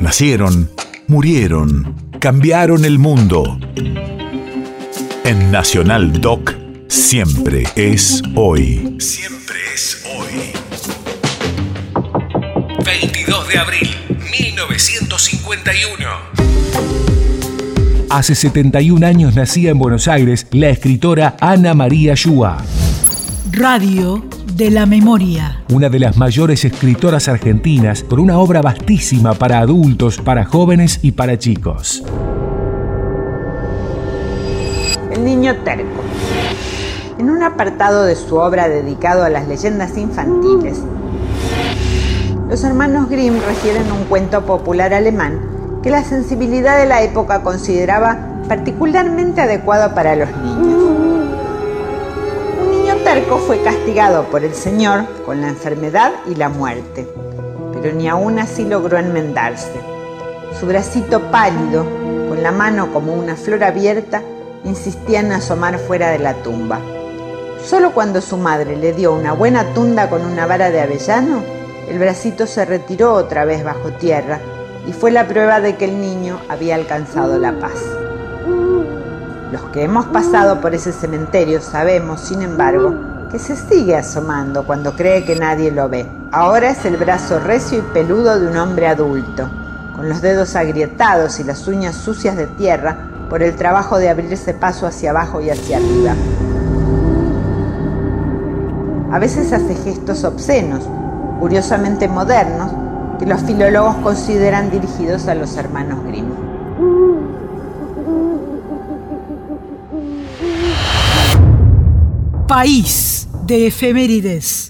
Nacieron, murieron, cambiaron el mundo. En Nacional Doc, siempre es hoy. Siempre es hoy. 22 de abril, 1951. Hace 71 años nacía en Buenos Aires la escritora Ana María Yua. Radio de la Memoria. Una de las mayores escritoras argentinas con una obra vastísima para adultos, para jóvenes y para chicos. El niño terco. En un apartado de su obra dedicado a las leyendas infantiles, los hermanos Grimm refieren un cuento popular alemán que la sensibilidad de la época consideraba particularmente adecuado para los niños terco fue castigado por el Señor con la enfermedad y la muerte, pero ni aún así logró enmendarse. Su bracito pálido, con la mano como una flor abierta, insistía en asomar fuera de la tumba. Solo cuando su madre le dio una buena tunda con una vara de avellano, el bracito se retiró otra vez bajo tierra y fue la prueba de que el niño había alcanzado la paz. Los que hemos pasado por ese cementerio sabemos, sin embargo, que se sigue asomando cuando cree que nadie lo ve. Ahora es el brazo recio y peludo de un hombre adulto, con los dedos agrietados y las uñas sucias de tierra por el trabajo de abrirse paso hacia abajo y hacia arriba. A veces hace gestos obscenos, curiosamente modernos, que los filólogos consideran dirigidos a los hermanos Grimm. País de efemérides.